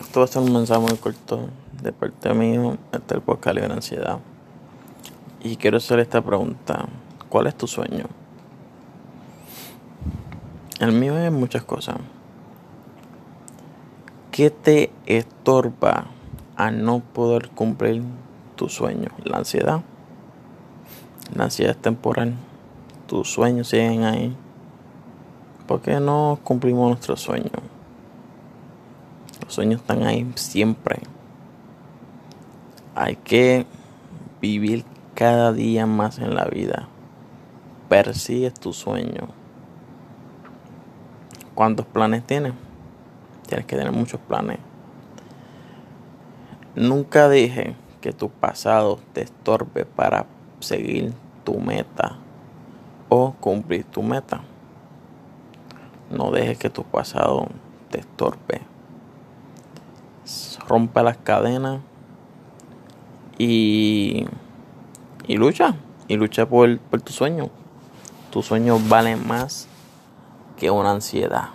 Esto va a ser un mensaje muy corto de parte mío, este el podcast de ansiedad. Y quiero hacer esta pregunta. ¿Cuál es tu sueño? El mío es muchas cosas. ¿Qué te estorba a no poder cumplir tu sueño? La ansiedad. La ansiedad es temporal. Tus sueños siguen ahí. ¿Por qué no cumplimos nuestros sueños? Los sueños están ahí siempre. Hay que vivir cada día más en la vida. Persigues tu sueño. ¿Cuántos planes tienes? Tienes que tener muchos planes. Nunca dije que tu pasado te estorbe para seguir tu meta o cumplir tu meta. No dejes que tu pasado te estorbe. Rompe las cadenas y, y lucha. Y lucha por, por tu sueño. Tu sueño vale más que una ansiedad.